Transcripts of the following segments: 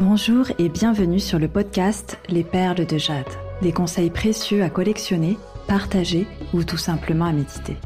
Bonjour et bienvenue sur le podcast Les Perles de Jade. Des conseils précieux à collectionner, partager ou tout simplement à méditer.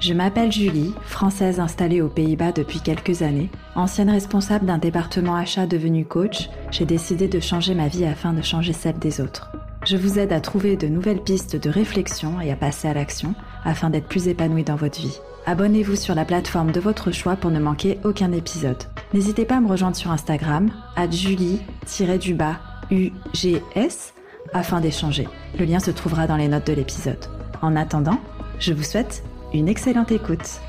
Je m'appelle Julie, française installée aux Pays-Bas depuis quelques années. Ancienne responsable d'un département achat devenu coach, j'ai décidé de changer ma vie afin de changer celle des autres. Je vous aide à trouver de nouvelles pistes de réflexion et à passer à l'action afin d'être plus épanoui dans votre vie. Abonnez-vous sur la plateforme de votre choix pour ne manquer aucun épisode. N'hésitez pas à me rejoindre sur Instagram, à julie-du-bas UGS, afin d'échanger. Le lien se trouvera dans les notes de l'épisode. En attendant, je vous souhaite une excellente écoute.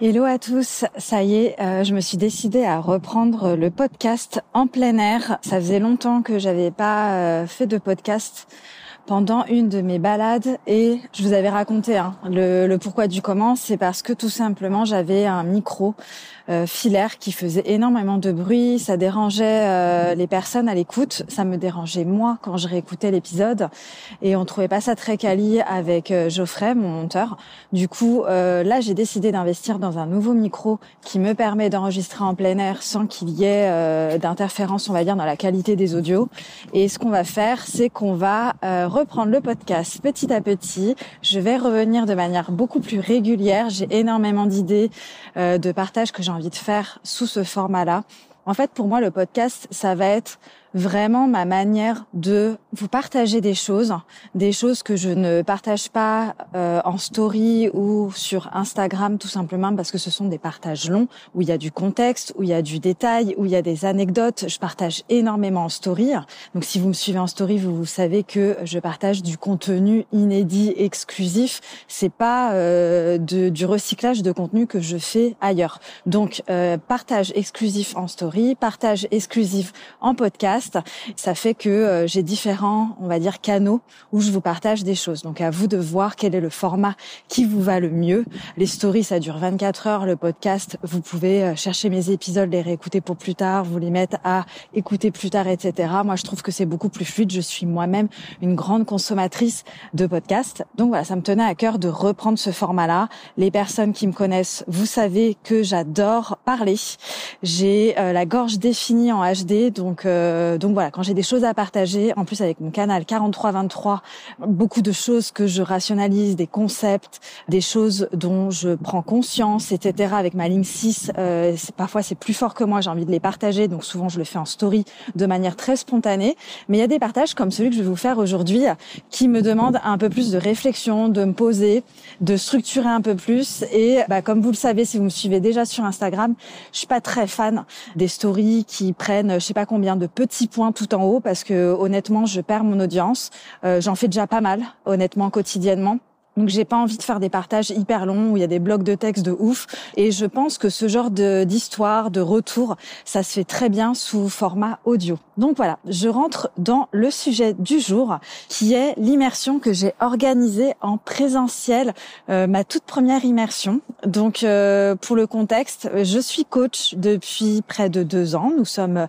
Hello à tous, ça y est, euh, je me suis décidée à reprendre le podcast en plein air. Ça faisait longtemps que j'avais pas euh, fait de podcast pendant une de mes balades et je vous avais raconté hein, le, le, pourquoi du comment, c'est parce que tout simplement j'avais un micro euh, filaire qui faisait énormément de bruit, ça dérangeait euh, les personnes à l'écoute, ça me dérangeait moi quand je réécoutais l'épisode et on trouvait pas ça très quali avec euh, Geoffrey, mon monteur. Du coup, là j'ai décidé d'investir dans un nouveau micro qui me permet d'enregistrer en plein air sans qu'il y ait d'interférence, on va dire, dans la qualité des audios. Et ce qu'on va faire, c'est qu'on va reprendre le podcast petit à petit. Je vais revenir de manière beaucoup plus régulière. J'ai énormément d'idées de partage que j'ai envie de faire sous ce format-là. En fait, pour moi, le podcast, ça va être vraiment ma manière de vous partager des choses, des choses que je ne partage pas euh, en story ou sur Instagram tout simplement parce que ce sont des partages longs où il y a du contexte, où il y a du détail, où il y a des anecdotes. Je partage énormément en story. Donc si vous me suivez en story, vous, savez que je partage du contenu inédit, exclusif. C'est pas euh, de, du recyclage de contenu que je fais ailleurs. Donc euh, partage exclusif en story, partage exclusif en podcast ça fait que euh, j'ai différents, on va dire, canaux où je vous partage des choses. Donc à vous de voir quel est le format qui vous va le mieux. Les stories, ça dure 24 heures. Le podcast, vous pouvez euh, chercher mes épisodes, les réécouter pour plus tard, vous les mettre à écouter plus tard, etc. Moi, je trouve que c'est beaucoup plus fluide. Je suis moi-même une grande consommatrice de podcasts. Donc voilà, ça me tenait à cœur de reprendre ce format-là. Les personnes qui me connaissent, vous savez que j'adore parler. J'ai euh, la gorge définie en HD, donc euh, donc voilà, quand j'ai des choses à partager, en plus avec mon canal 4323, beaucoup de choses que je rationalise, des concepts, des choses dont je prends conscience, etc. Avec ma ligne 6, euh, parfois c'est plus fort que moi, j'ai envie de les partager, donc souvent je le fais en story de manière très spontanée. Mais il y a des partages comme celui que je vais vous faire aujourd'hui qui me demandent un peu plus de réflexion, de me poser, de structurer un peu plus. Et bah, comme vous le savez, si vous me suivez déjà sur Instagram, je suis pas très fan des stories qui prennent je sais pas combien de petits points tout en haut parce que honnêtement, je perds mon audience. Euh, j'en fais déjà pas mal, honnêtement, quotidiennement. Donc j'ai pas envie de faire des partages hyper longs où il y a des blocs de texte de ouf. Et je pense que ce genre d'histoire, de, retour, ça se fait très bien sous format audio. Donc voilà, je rentre dans le sujet du jour qui est l'immersion que j'ai organisée en présentiel, euh, ma toute première immersion. Donc euh, pour le contexte, je suis coach depuis près de deux ans. Nous sommes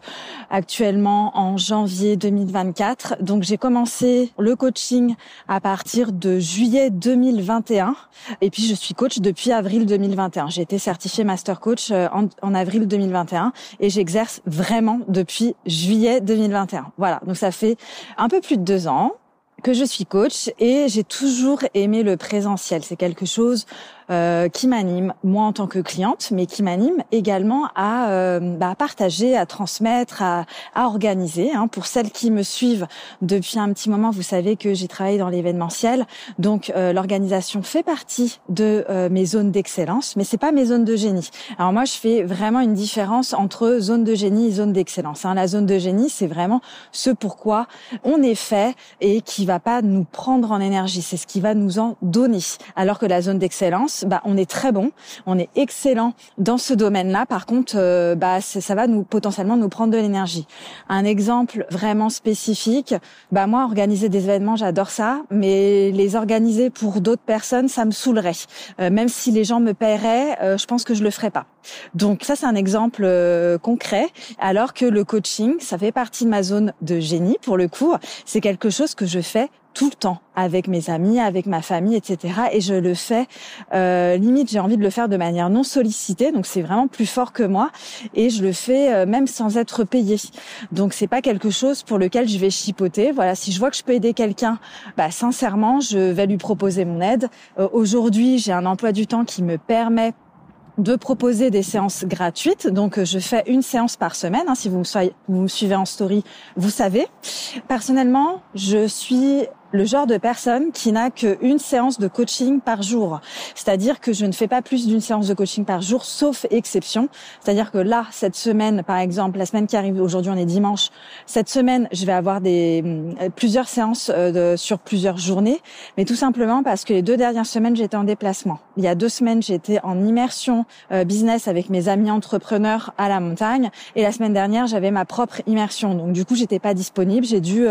actuellement en janvier 2024. Donc j'ai commencé le coaching à partir de juillet 2024 2021. Et puis, je suis coach depuis avril 2021. J'ai été certifiée master coach euh, en, en avril 2021 et j'exerce vraiment depuis juillet 2021. Voilà. Donc, ça fait un peu plus de deux ans que je suis coach et j'ai toujours aimé le présentiel. C'est quelque chose euh, qui m'anime, moi en tant que cliente, mais qui m'anime également à, euh, bah, partager, à transmettre, à, à organiser. Hein. Pour celles qui me suivent depuis un petit moment, vous savez que j'ai travaillé dans l'événementiel, donc euh, l'organisation fait partie de mes zones d'excellence, mais c'est pas mes zones de génie. Alors moi, je fais vraiment une différence entre zone de génie et zone d'excellence. Hein. La zone de génie, c'est vraiment ce pourquoi on est fait et qui va pas nous prendre en énergie. C'est ce qui va nous en donner. Alors que la zone d'excellence bah, on est très bon, on est excellent dans ce domaine-là. Par contre, euh, bah, ça va nous potentiellement nous prendre de l'énergie. Un exemple vraiment spécifique, bah moi organiser des événements, j'adore ça, mais les organiser pour d'autres personnes, ça me saoulerait. Euh, même si les gens me paieraient, euh, je pense que je le ferais pas. Donc ça, c'est un exemple concret. Alors que le coaching, ça fait partie de ma zone de génie pour le coup. C'est quelque chose que je fais tout le temps avec mes amis, avec ma famille, etc. Et je le fais euh, limite, j'ai envie de le faire de manière non sollicitée, donc c'est vraiment plus fort que moi. Et je le fais euh, même sans être payé. Donc c'est pas quelque chose pour lequel je vais chipoter. Voilà, si je vois que je peux aider quelqu'un, bah sincèrement, je vais lui proposer mon aide. Euh, aujourd'hui, j'ai un emploi du temps qui me permet de proposer des séances gratuites. Donc, je fais une séance par semaine. Hein, si vous vous me suivez en story, vous savez. Personnellement, je suis le genre de personne qui n'a qu'une séance de coaching par jour. C'est-à-dire que je ne fais pas plus d'une séance de coaching par jour, sauf exception. C'est-à-dire que là, cette semaine, par exemple, la semaine qui arrive, aujourd'hui on est dimanche, cette semaine, je vais avoir des euh, plusieurs séances euh, de, sur plusieurs journées, mais tout simplement parce que les deux dernières semaines, j'étais en déplacement. Il y a deux semaines, j'étais en immersion euh, business avec mes amis entrepreneurs à la montagne, et la semaine dernière, j'avais ma propre immersion. Donc du coup, j'étais pas disponible. J'ai dû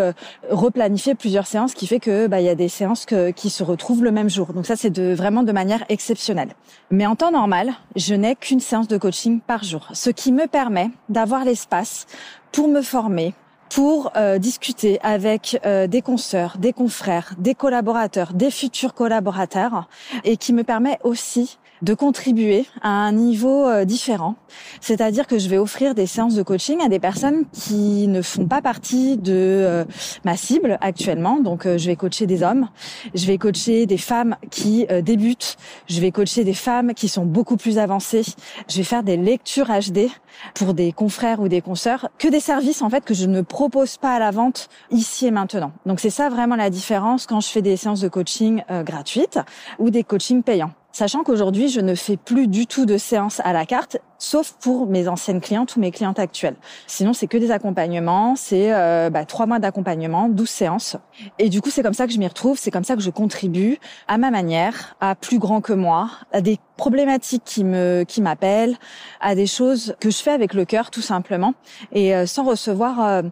replanifier plusieurs séances qui fait que bah il y a des séances qui se retrouvent le même jour. Donc ça c'est de vraiment de manière exceptionnelle. Mais en temps normal, je n'ai qu'une séance de coaching par jour, ce qui me permet d'avoir l'espace pour me former, pour euh, discuter avec euh, des consoeurs, des confrères, des collaborateurs, des futurs collaborateurs, et qui me permet aussi de contribuer à un niveau euh, différent. C'est-à-dire que je vais offrir des séances de coaching à des personnes qui ne font pas partie de euh, ma cible actuellement. Donc euh, je vais coacher des hommes, je vais coacher des femmes qui débutent, je vais coacher des femmes qui sont beaucoup plus avancées, je vais faire des lectures HD pour des confrères ou des consoeurs, que des services en fait que je ne propose pas à la vente ici et maintenant. Donc c'est ça vraiment la différence quand je fais des séances de coaching gratuites ou des coachings payants. Sachant qu'aujourd'hui, je ne fais plus du tout de séances à la carte, sauf pour mes anciennes clientes ou mes clientes actuelles. Sinon, c'est que des accompagnements, c'est euh, bah, trois mois d'accompagnement, 12 séances. Et du coup, c'est comme ça que je m'y retrouve, c'est comme ça que je contribue à ma manière, à plus grand que moi, à des problématiques qui me qui m'appellent, à des choses que je fais avec le cœur tout simplement, et euh, sans recevoir euh,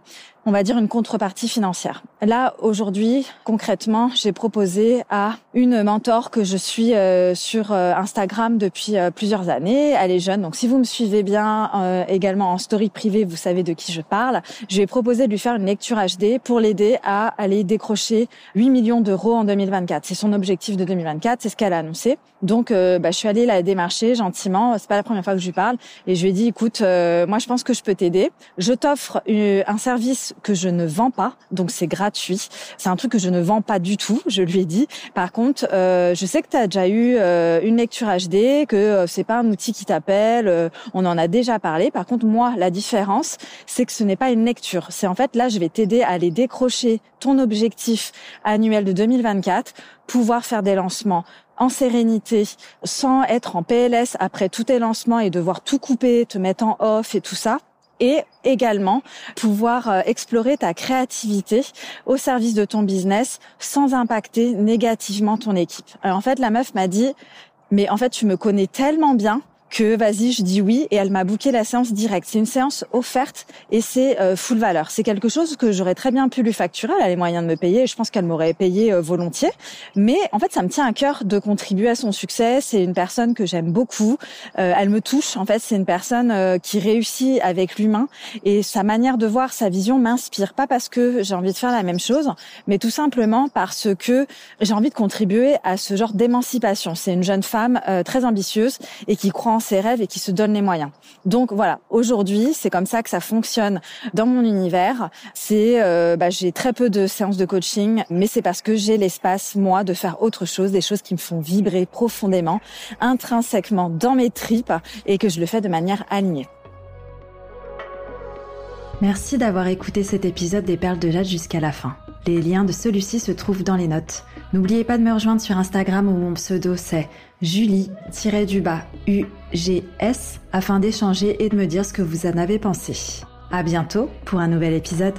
on va dire une contrepartie financière. Là, aujourd'hui, concrètement, j'ai proposé à une mentor que je suis euh, sur euh, Instagram depuis euh, plusieurs années. Elle est jeune, donc si vous me suivez bien également en story privée, vous savez de qui je parle. Je lui ai proposé de lui faire une lecture HD pour l'aider à aller décrocher 8 millions d'euros en 2024. C'est son objectif de 2024, c'est ce qu'elle a annoncé. Donc, bah, je suis allée la démarcher gentiment. C'est pas la première fois que je lui parle et je lui ai dit, écoute, moi, je pense que je peux t'aider. Je t'offre un service que je ne vends pas, donc c'est gratuit. C'est un truc que je ne vends pas du tout, je lui ai dit. Par contre, euh, je sais que tu as déjà eu euh, une lecture HD, que euh, c'est pas un outil qui t'appelle, euh, on en a déjà parlé. Par contre, moi, la différence, c'est que ce n'est pas une lecture. C'est en fait là, je vais t'aider à aller décrocher ton objectif annuel de 2024, pouvoir faire des lancements en sérénité, sans être en PLS après tous tes lancements et devoir tout couper, te mettre en off et tout ça et également pouvoir euh, explorer ta créativité au service de ton business sans impacter négativement ton équipe. En fait, la meuf m'a dit, mais en fait, tu me connais tellement bien que vas-y, je dis oui et elle m'a booké la séance directe. C'est une séance offerte et c'est euh, full valeur. C'est quelque chose que j'aurais très bien pu lui facturer. Elle a les moyens de me payer et je pense qu'elle m'aurait payé euh, volontiers. Mais en fait, ça me tient à cœur de contribuer à son succès. C'est une personne que j'aime beaucoup. Euh, elle me touche. En fait, c'est une personne qui réussit avec l'humain et sa manière de voir, sa vision m'inspire. Pas parce que j'ai envie de faire la même chose, mais tout simplement parce que j'ai envie de contribuer à ce genre d'émancipation. C'est une jeune femme très ambitieuse et qui croit ses rêves et qui se donne les moyens. Donc voilà, aujourd'hui, c'est comme ça que ça fonctionne dans mon univers. C'est, euh, bah, j'ai très peu de séances de coaching, mais c'est parce que j'ai l'espace moi de faire autre chose, des choses qui me font vibrer profondément, intrinsèquement dans mes tripes, et que je le fais de manière alignée. Merci d'avoir écouté cet épisode des Perles de Jade jusqu'à la fin. Les liens de celui-ci se trouvent dans les notes. N'oubliez pas de me rejoindre sur Instagram où mon pseudo c'est Julie-du-bas UGS afin d'échanger et de me dire ce que vous en avez pensé. À bientôt pour un nouvel épisode.